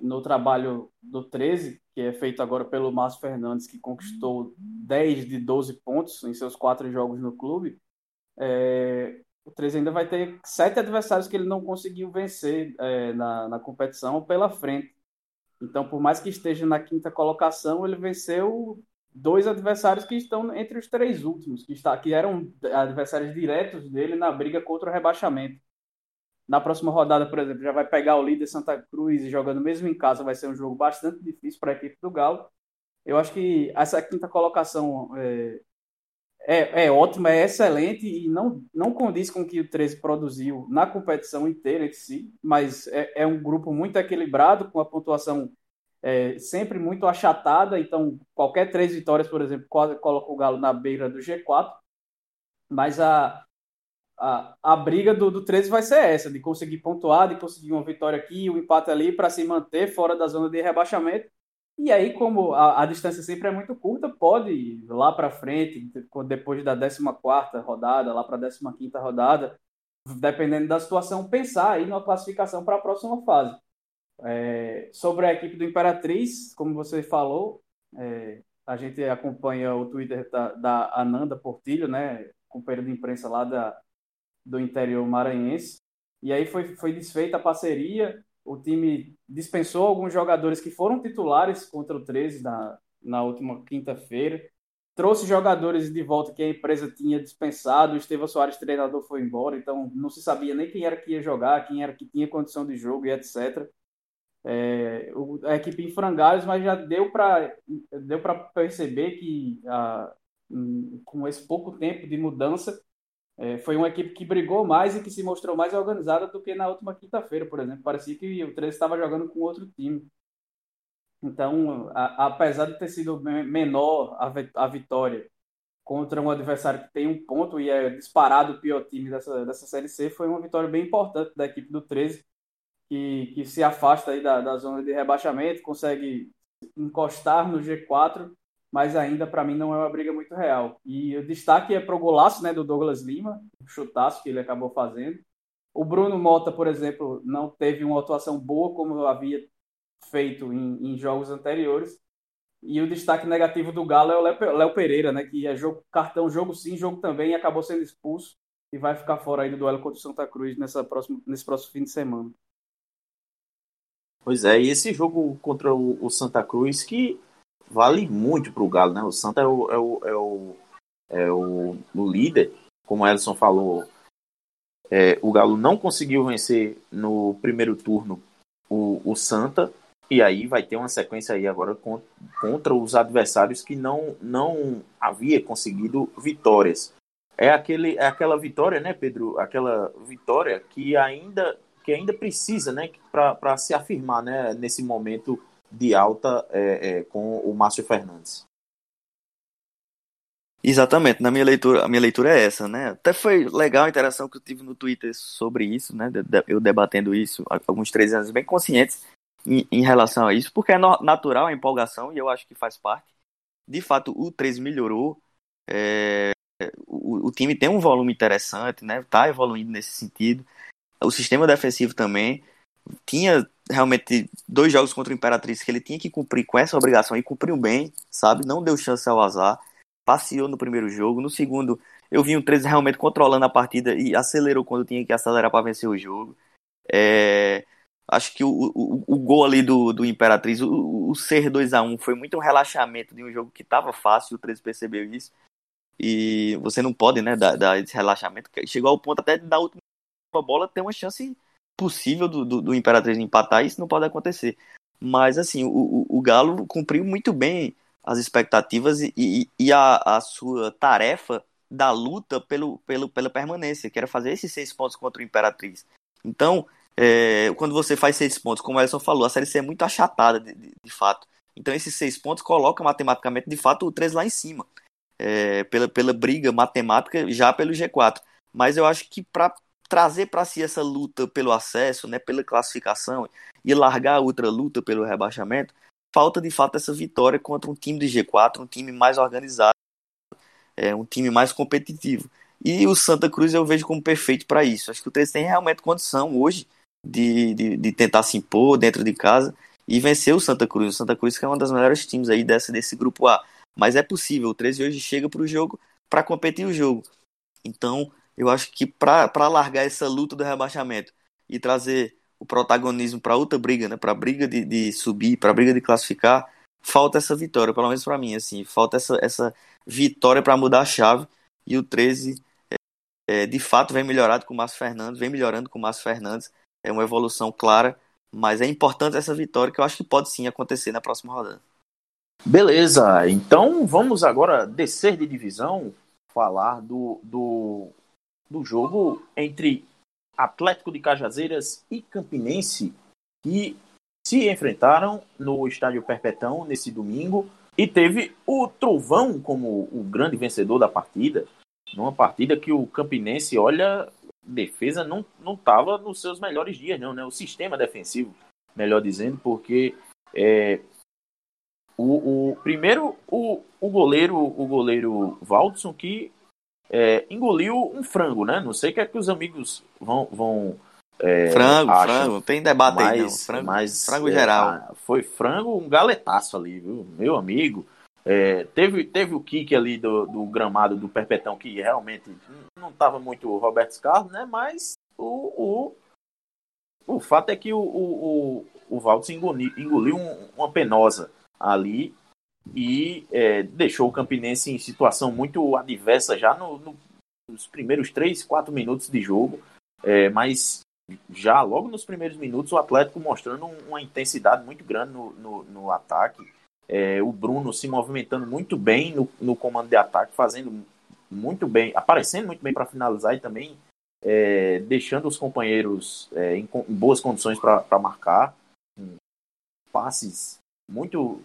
no trabalho do 13, que é feito agora pelo Márcio Fernandes, que conquistou 10 de 12 pontos em seus quatro jogos no clube, é, o 13 ainda vai ter sete adversários que ele não conseguiu vencer é, na, na competição pela frente. Então, por mais que esteja na quinta colocação, ele venceu dois adversários que estão entre os três últimos, que, está, que eram adversários diretos dele na briga contra o rebaixamento. Na próxima rodada, por exemplo, já vai pegar o líder Santa Cruz e jogando mesmo em casa, vai ser um jogo bastante difícil para a equipe do Galo. Eu acho que essa quinta colocação é, é, é, ótima, é excelente e não, não condiz com o que o 13 produziu na competição inteira em si, mas é, é um grupo muito equilibrado, com a pontuação é, sempre muito achatada, então qualquer três vitórias, por exemplo, quase coloca o Galo na beira do G4, mas a, a, a briga do, do 13 vai ser essa, de conseguir pontuar, de conseguir uma vitória aqui, um empate ali, para se manter fora da zona de rebaixamento, e aí, como a, a distância sempre é muito curta, pode ir lá para frente, depois da 14 rodada, lá para a 15 rodada, dependendo da situação, pensar aí numa classificação para a próxima fase. É, sobre a equipe do Imperatriz, como você falou, é, a gente acompanha o Twitter da, da, Ananda Portilho, né, companheira de imprensa lá da, do interior maranhense. E aí foi, foi desfeita a parceria, o time dispensou alguns jogadores que foram titulares contra o 13 na, na última quinta-feira, trouxe jogadores de volta que a empresa tinha dispensado, o Estevão Soares, treinador, foi embora, então não se sabia nem quem era que ia jogar, quem era que tinha condição de jogo e etc é, a equipe em frangalhos, mas já deu para deu perceber que a, com esse pouco tempo de mudança é, foi uma equipe que brigou mais e que se mostrou mais organizada do que na última quinta-feira, por exemplo. Parecia que o 13 estava jogando com outro time. Então, a, apesar de ter sido menor a, a vitória contra um adversário que tem um ponto e é disparado o pior time dessa, dessa Série C, foi uma vitória bem importante da equipe do 13 que, que se afasta aí da, da zona de rebaixamento, consegue encostar no G4, mas ainda para mim não é uma briga muito real. E o destaque é para o golaço né, do Douglas Lima, o chutaço que ele acabou fazendo. O Bruno Mota, por exemplo, não teve uma atuação boa como havia feito em, em jogos anteriores. E o destaque negativo do Galo é o Léo Pereira, né, que é jogo, cartão jogo sim, jogo também, e acabou sendo expulso e vai ficar fora aí do duelo contra o Santa Cruz nessa próxima, nesse próximo fim de semana. Pois é, e esse jogo contra o, o Santa Cruz que vale muito para o Galo, né? O Santa é o, é o, é o, é o, o líder, como o Ellison falou. É, o Galo não conseguiu vencer no primeiro turno o, o Santa, e aí vai ter uma sequência aí agora contra, contra os adversários que não, não havia conseguido vitórias. É, aquele, é aquela vitória, né, Pedro? Aquela vitória que ainda que ainda precisa, né, para se afirmar, né, nesse momento de alta é, é, com o Márcio Fernandes. Exatamente, na minha leitura, a minha leitura é essa, né? Até foi legal a interação que eu tive no Twitter sobre isso, né? Eu debatendo isso, alguns três anos bem conscientes em, em relação a isso, porque é natural a empolgação e eu acho que faz parte. De fato, o 13 melhorou, é, o, o, time tem um volume interessante, né? Tá evoluindo nesse sentido. O sistema defensivo também tinha realmente dois jogos contra o Imperatriz que ele tinha que cumprir com essa obrigação e cumpriu bem, sabe? Não deu chance ao azar passeou no primeiro jogo. No segundo, eu vi o 13 realmente controlando a partida e acelerou quando tinha que acelerar para vencer o jogo. É, acho que o, o, o, gol ali do, do Imperatriz, o, o ser 2 a 1 foi muito um relaxamento de um jogo que estava fácil, o 13 percebeu isso. E você não pode, né, dar, dar esse relaxamento. Chegou ao ponto até de dar a última bola ter uma chance possível do, do, do Imperatriz empatar, isso não pode acontecer. Mas, assim, o, o, Galo cumpriu muito bem as expectativas e, e, a, a, sua tarefa da luta pelo, pelo, pela permanência, que era fazer esses seis pontos contra o Imperatriz. Então, é, quando você faz seis pontos, como o Elson falou, a Série C é muito achatada, de, de, de fato. Então, esses seis pontos colocam matematicamente, de fato, o 3 lá em cima, é, pela, pela briga matemática já pelo G4. Mas eu acho que para trazer para si essa luta pelo acesso, né, pela classificação e largar outra luta pelo rebaixamento, falta de fato essa vitória contra um time de G4, um time mais organizado, é, um time mais competitivo. E o Santa Cruz eu vejo como perfeito para isso. Acho que o 13 tem realmente condição hoje de, de, de, tentar se impor dentro de casa e vencer o Santa Cruz. O Santa Cruz que é uma das melhores times aí dessa, desse grupo A. Mas é possível, o 13 hoje chega para o jogo para competir o jogo. Então, eu acho que para largar essa luta do rebaixamento e trazer o protagonismo para outra briga, né? Para a briga de, de subir, para a briga de classificar, falta essa vitória, pelo menos para mim, assim, falta essa, essa vitória para mudar a chave. E o 13, é, é, de fato, vem melhorado com o Márcio Fernandes, vem melhorando com o Márcio Fernandes. É uma evolução clara, mas é importante essa vitória que eu acho que pode sim acontecer na próxima rodada. Beleza, então vamos agora descer de divisão, falar do, do, do jogo entre Atlético de Cajazeiras e Campinense, que se enfrentaram no Estádio Perpetão nesse domingo. E teve o Trovão como o grande vencedor da partida. Numa partida que o Campinense, olha, defesa não estava nos seus melhores dias, não, né? O sistema defensivo, melhor dizendo, porque é, o, o, primeiro o, o goleiro o goleiro Valdson que é, engoliu um frango, né? Não sei o que é que os amigos vão. vão é, frango, acham, frango, tem debate mas, aí não. Frango, mas, frango geral. É, foi frango, um galetaço ali, viu? Meu amigo. É, teve, teve o kick ali do, do, gramado do Perpetão que realmente não estava muito Roberto Carlos, né? Mas o, o, o fato é que o, o, o, o Valdes engoliu, engoliu um, uma penosa ali e é, deixou o Campinense em situação muito adversa já no, no, nos primeiros 3, 4 minutos de jogo, é, mas já logo nos primeiros minutos o Atlético mostrando uma intensidade muito grande no, no, no ataque, é, o Bruno se movimentando muito bem no, comando de ataque, fazendo muito bem, aparecendo muito bem para finalizar e também é, deixando os companheiros é, em, em, boas condições para marcar. Passes muito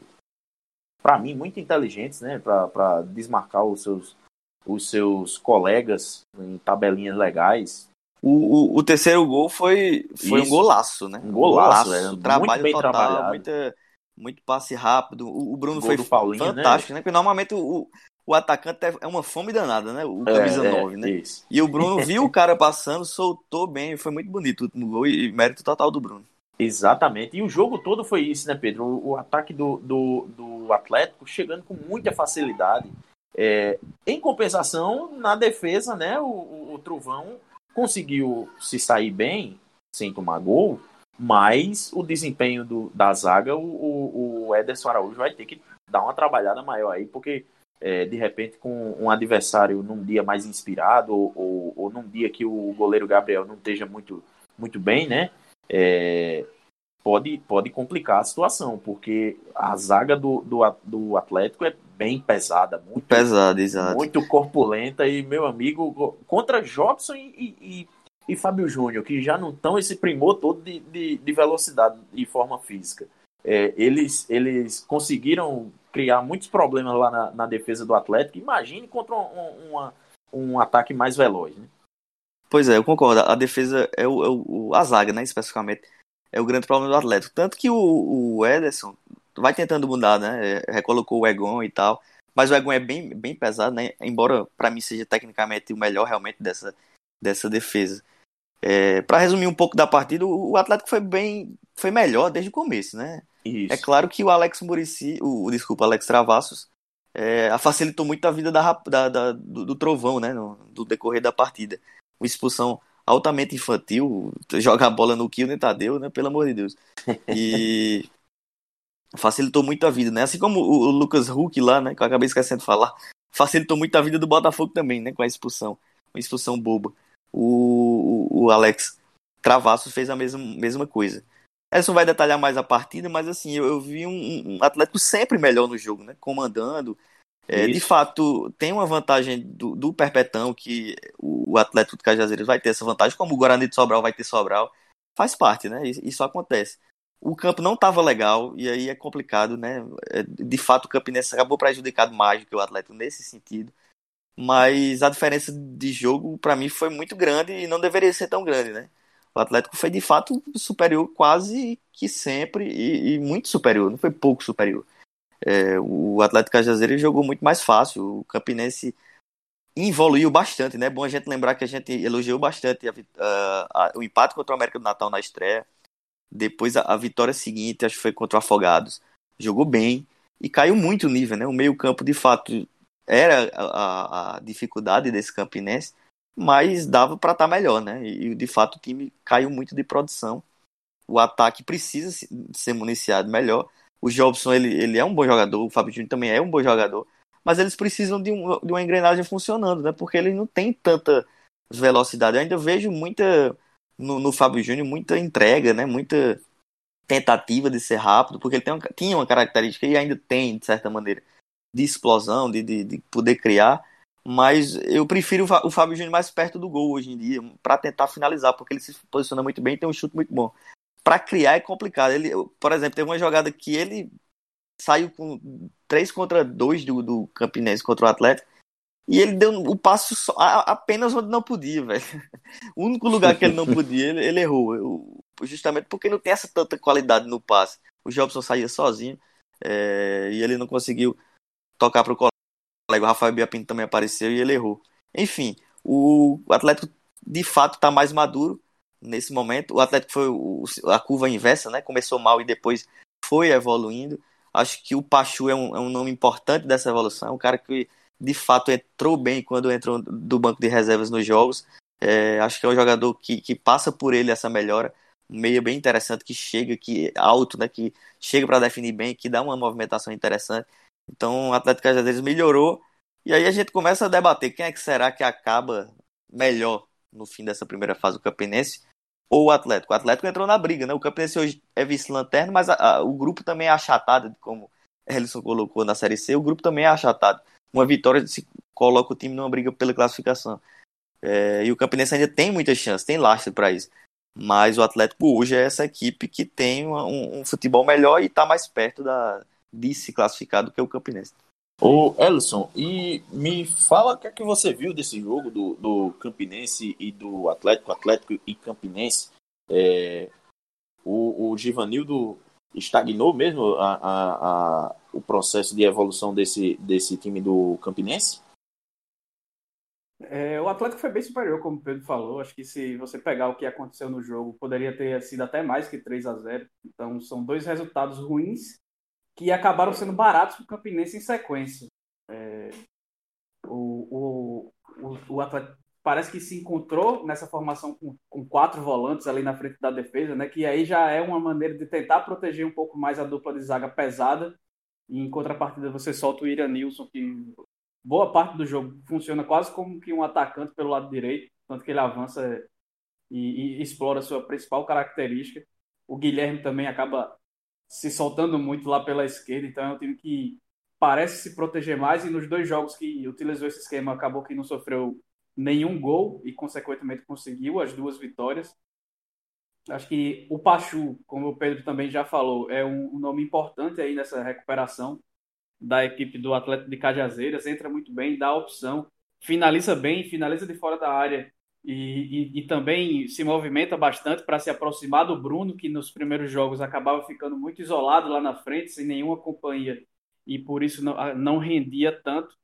para mim, muito inteligentes, né? Para desmarcar os seus, os seus colegas em tabelinhas legais. O, o, o terceiro gol foi, foi um golaço, né? Um golaço, é, um trabalho muito total, trabalhado. Muita, muito passe rápido. O, o Bruno foi Paulinho, né? fantástico, né? né? Porque normalmente o, o atacante é, é uma fome danada, né? O camisa é, 9, né? Isso. E o Bruno *laughs* viu o cara passando, soltou bem, foi muito bonito o último gol e mérito total do Bruno. Exatamente. E o jogo todo foi isso, né, Pedro? O, o ataque do, do, do, Atlético chegando com muita facilidade. É, em compensação, na defesa, né, o, o, o, Trovão conseguiu se sair bem, sem tomar gol, mas o desempenho do, da zaga, o, o Ederson Araújo vai ter que dar uma trabalhada maior aí, porque é, de repente com um adversário num dia mais inspirado, ou, ou, ou num dia que o goleiro Gabriel não esteja muito, muito bem, né? É, pode, pode complicar a situação, porque a zaga do, do, do Atlético é bem pesada, muito pesada, exato. Muito corpulenta e meu amigo contra Jobson e, e, e Fábio Júnior, que já não estão esse primor todo de, de, de velocidade e forma física. é, eles, eles conseguiram criar muitos problemas lá na, na defesa do Atlético. Imagine contra um, uma, um ataque mais veloz, né? Pois é, eu concordo. A defesa é o, é o, a zaga, né, especificamente, é o grande problema do Atlético. Tanto que o, o Ederson vai tentando mudar, né? É, recolocou o Egon e tal. Mas o Egon é bem, bem pesado, né? Embora para mim seja tecnicamente o melhor realmente dessa, dessa defesa. É, para resumir um pouco da partida, o Atlético foi bem, foi melhor desde o começo, né? Isso. É claro que o Alex Murici, o, o desculpa, Alex Travassos, é, facilitou muito a vida da, da, da do, do, Trovão, né? No, do decorrer da partida. Uma expulsão altamente infantil, jogar a bola no kill nem Tadeu, né? Pelo amor de Deus. E *laughs* facilitou muito a vida, né? Assim como o, Lucas Huck lá, né? Que eu acabei esquecendo de falar, facilitou muito a vida do Botafogo também, né? Com a expulsão, uma expulsão boba o, o Alex Travassos fez a mesma, mesma coisa. Edson vai detalhar mais a partida, mas assim, eu, eu vi um, um, Atlético sempre melhor no jogo, né? Comandando. É, de fato, tem uma vantagem do, do Perpetão, que o, o Atlético de Cajazeiras vai ter essa vantagem, como o Guarani de Sobral vai ter Sobral. Faz parte, né? Isso, isso acontece. O campo não estava legal, e aí é complicado, né? É, de fato, o Campinense acabou prejudicado mais do que o Atlético nesse sentido mas a diferença de jogo para mim foi muito grande e não deveria ser tão grande, né? O Atlético foi de fato superior quase que sempre e, e muito superior, não foi pouco superior. É, o Atlético Cajazeiro jogou muito mais fácil, o Campinense evoluiu bastante, né? É bom a gente lembrar que a gente elogiou bastante a, a, a, o empate contra o América do Natal na estreia, depois a, vitória seguinte, acho que foi contra o Afogados, jogou bem e caiu muito o nível, né? O meio campo de fato era a, a dificuldade desse Campinense, mas dava para estar tá melhor, né? E de fato o time caiu muito de produção. O ataque precisa ser municiado melhor. O Jobson ele, ele é um bom jogador, o Fábio Júnior também é um bom jogador, mas eles precisam de, um, de uma engrenagem funcionando, né? Porque ele não tem tanta velocidade. Eu ainda vejo muita no, no Fábio Júnior muita entrega, né? Muita tentativa de ser rápido, porque ele tem uma, tinha uma característica e ainda tem de certa maneira de explosão, de, de, de poder criar. Mas eu prefiro o Fábio Júnior mais perto do gol hoje em dia, para tentar finalizar, porque ele se posiciona muito bem e tem um chute muito bom. Para criar é complicado. Ele, por exemplo, teve uma jogada que ele saiu com 3 contra 2 do, do Campinense contra o Atlético. E ele deu o passo só, apenas onde não podia, velho. O único lugar que ele não podia, ele, ele errou. Justamente porque não tem essa tanta qualidade no passe. O Jobson saía sozinho é, e ele não conseguiu tocar para o colega. O Rafael Biapinto também apareceu e ele errou. Enfim, o Atlético de fato está mais maduro nesse momento. O Atlético foi o, a curva inversa, né? Começou mal e depois foi evoluindo. Acho que o Pachu é um, é um nome importante dessa evolução. É um cara que de fato entrou bem quando entrou do banco de reservas nos jogos. É, acho que é um jogador que, que passa por ele essa melhora. Um meio bem interessante que chega, que alto, né? Que chega para definir bem, que dá uma movimentação interessante. Então o Atlético Cajazeiras melhorou. E aí a gente começa a debater quem é que será que acaba melhor no fim dessa primeira fase do Campinense ou o Atlético. O Atlético entrou na briga, né? O Campinense hoje é vice-lanterna, mas a, a, o grupo também é achatado, como Ellison colocou na Série C, o grupo também é achatado. Uma vitória se coloca o time numa briga pela classificação. É, e o Campinense ainda tem muita chance, tem lastro para isso. Mas o Atlético hoje é essa equipe que tem um, um futebol melhor e está mais perto da, de se classificar do que o Campinense. Ô, Ellison, e me fala o que é que você viu desse jogo do, do Campinense e do Atlético, Atlético e Campinense. É, o, o Givanildo estagnou mesmo a, a, a, o processo de evolução desse, desse time do Campinense? É, o Atlético foi bem superior, como o Pedro falou. Acho que se você pegar o que aconteceu no jogo, poderia ter sido até mais que 3 a 0 Então, são dois resultados ruins que acabaram sendo baratos para o Campinense em sequência. É, o, o, o, o Atlético parece que se encontrou nessa formação com, com, quatro volantes ali na frente da defesa, né? Que aí já é uma maneira de tentar proteger um pouco mais a dupla de zaga pesada. E em contrapartida você solta o Iranilson, que boa parte do jogo funciona quase como que um atacante pelo lado direito, tanto que ele avança e, e explora a sua principal característica. O Guilherme também acaba se soltando muito lá pela esquerda, então é um time que parece se proteger mais e nos dois jogos que utilizou esse esquema acabou que não sofreu nenhum gol e consequentemente conseguiu as duas vitórias. Acho que o Pachu, como o Pedro também já falou, é um, nome importante aí nessa recuperação da equipe do Atlético de Cajazeiras. Entra muito bem, dá opção, finaliza bem, finaliza de fora da área e, e, e também se movimenta bastante para se aproximar do Bruno, que nos primeiros jogos acabava ficando muito isolado lá na frente, sem nenhuma companhia e por isso não, não rendia tanto.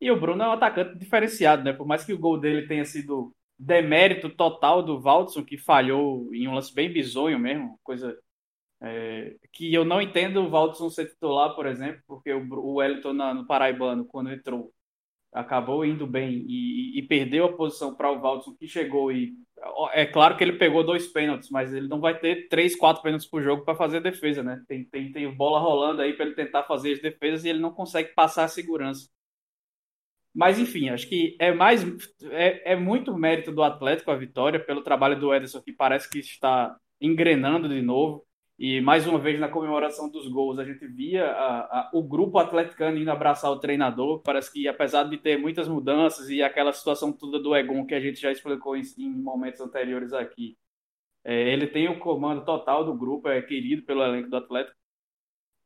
E o Bruno é um atacante diferenciado, né? Por mais que o gol dele tenha sido demérito total do Valdson, que falhou em um lance bem bizonho mesmo, coisa é, que eu não entendo o Valdson ser titular, por exemplo, porque o, o Wellington na, no Paraibano, quando entrou, acabou indo bem e, e perdeu a posição para o Valdson, que chegou e. É claro que ele pegou dois pênaltis, mas ele não vai ter três, quatro pênaltis por jogo para fazer defesa, né? Tem, tem, tem bola rolando aí para ele tentar fazer as defesas e ele não consegue passar a segurança. Mas, enfim, acho que é mais é, é muito mérito do Atlético a vitória pelo trabalho do Ederson, que parece que está engrenando de novo. E mais uma vez na comemoração dos gols, a gente via a, a, o grupo atleticano indo abraçar o treinador. Parece que, apesar de ter muitas mudanças e aquela situação toda do Egon que a gente já explicou em, em momentos anteriores aqui, é, ele tem o comando total do grupo, é querido pelo elenco do Atlético.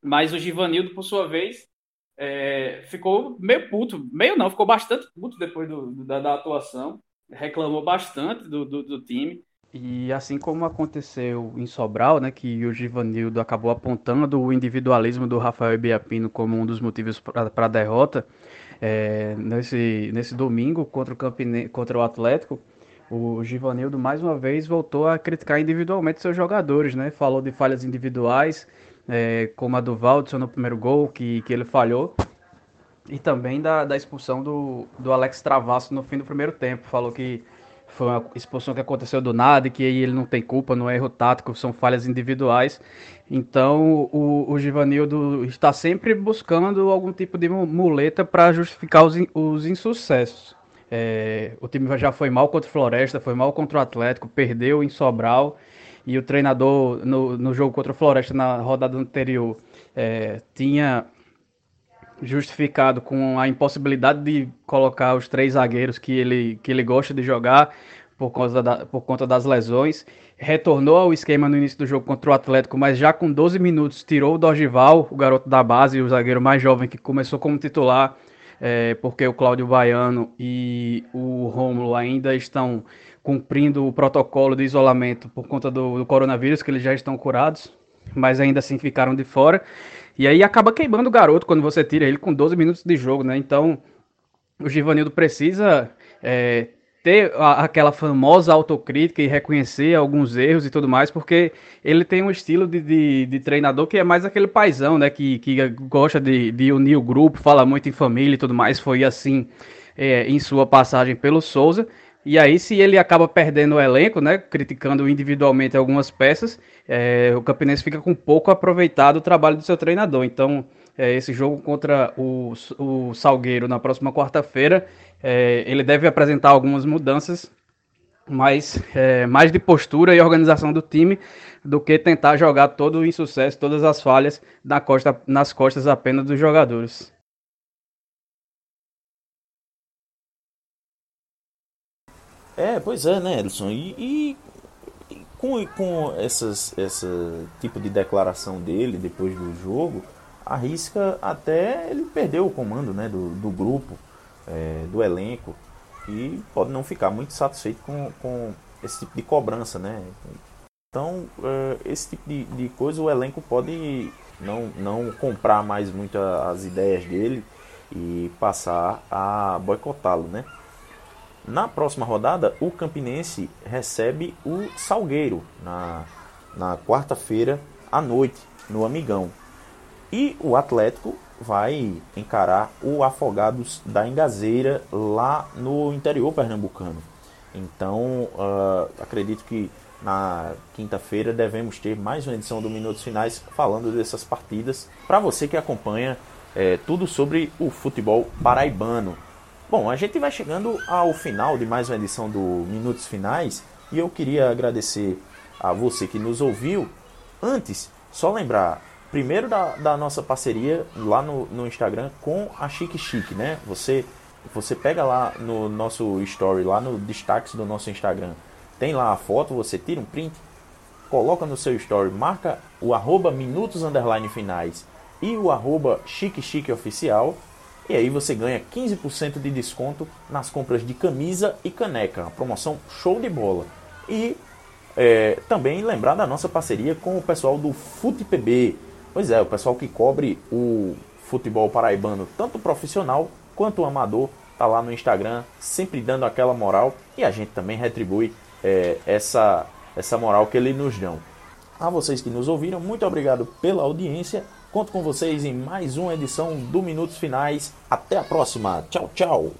Mas o Givanildo, por sua vez, é, ficou meio puto, meio não, ficou bastante puto depois do, da, da, atuação, reclamou bastante do, do, do, time. E assim como aconteceu em Sobral, né, que o Givanildo acabou apontando o individualismo do Rafael Biapino como um dos motivos para a derrota, é, nesse, nesse domingo contra o, Campine, contra o Atlético, o Givanildo mais uma vez voltou a criticar individualmente seus jogadores, né? Falou de falhas individuais, é, como a do Valdson no primeiro gol, que, que ele falhou. E também da, da expulsão do, do Alex Travasso no fim do primeiro tempo. Falou que foi uma expulsão que aconteceu do nada e que ele não tem culpa, não é erro tático, são falhas individuais. Então o, o Givanildo está sempre buscando algum tipo de muleta para justificar os, os insucessos. É, o time já foi mal contra o Floresta, foi mal contra o Atlético, perdeu em Sobral e o treinador no, no jogo contra o Floresta na rodada anterior é, tinha justificado com a impossibilidade de colocar os três zagueiros que ele, que ele gosta de jogar por, causa da, por conta das lesões. Retornou ao esquema no início do jogo contra o Atlético, mas já com 12 minutos tirou o Dorgival, o garoto da base, o zagueiro mais jovem que começou como titular, é, porque o Cláudio Baiano e o Rômulo ainda estão cumprindo o protocolo de isolamento por conta do, do, coronavírus, que eles já estão curados, mas ainda assim ficaram de fora. E aí acaba queimando o garoto quando você tira ele com 12 minutos de jogo, né? Então o Givanildo precisa é, ter a, aquela famosa autocrítica e reconhecer alguns erros e tudo mais, porque ele tem um estilo de, de, de treinador que é mais aquele paizão, né? Que, que gosta de, de unir o grupo, fala muito em família e tudo mais. Foi assim é, em sua passagem pelo Souza. E aí, se ele acaba perdendo o elenco, né, criticando individualmente algumas peças, é, o Campinense fica com pouco aproveitado o trabalho do seu treinador. Então, é, esse jogo contra o, o Salgueiro na próxima quarta-feira, é, ele deve apresentar algumas mudanças, mas é, mais de postura e organização do time do que tentar jogar todo o insucesso, todas as falhas na costa, nas costas apenas dos jogadores. É, pois é, né, Edson? E, e, com, com essas, esse tipo de declaração dele depois do jogo, arrisca até ele perder o comando né, do, do grupo, é, do elenco, e pode não ficar muito satisfeito com, com esse tipo de cobrança, né? Então, é, esse tipo de, de coisa o elenco pode não, não comprar mais muito as ideias dele e passar a boicotá-lo, né? Na próxima rodada, o Campinense recebe o Salgueiro na, na quarta-feira à noite, no Amigão. E o Atlético vai encarar o Afogados da Engazeira lá no interior pernambucano. Então, uh, acredito que na quinta-feira devemos ter mais uma edição do Minutos Finais falando dessas partidas para você que acompanha é, tudo sobre o futebol paraibano. Bom, a gente vai chegando ao final de mais uma edição do Minutos Finais e eu queria agradecer a você que nos ouviu. Antes, só lembrar, primeiro da, da nossa parceria lá no, no Instagram com a Chique Chique, né? Você, você pega lá no nosso story, lá no destaques do nosso Instagram, tem lá a foto, você tira um print, coloca no seu story, marca o arroba minutos underline finais e o arroba chique chique oficial. E aí você ganha 15% de desconto nas compras de camisa e caneca. Uma promoção show de bola. E é, também lembrar da nossa parceria com o pessoal do FutePB. Pois é, o pessoal que cobre o futebol paraibano, tanto profissional quanto amador, tá lá no Instagram, sempre dando aquela moral e a gente também retribui é, essa, essa moral que eles nos dão. A vocês que nos ouviram, muito obrigado pela audiência. Conto com vocês em mais uma edição do Minutos Finais. Até a próxima. Tchau, tchau.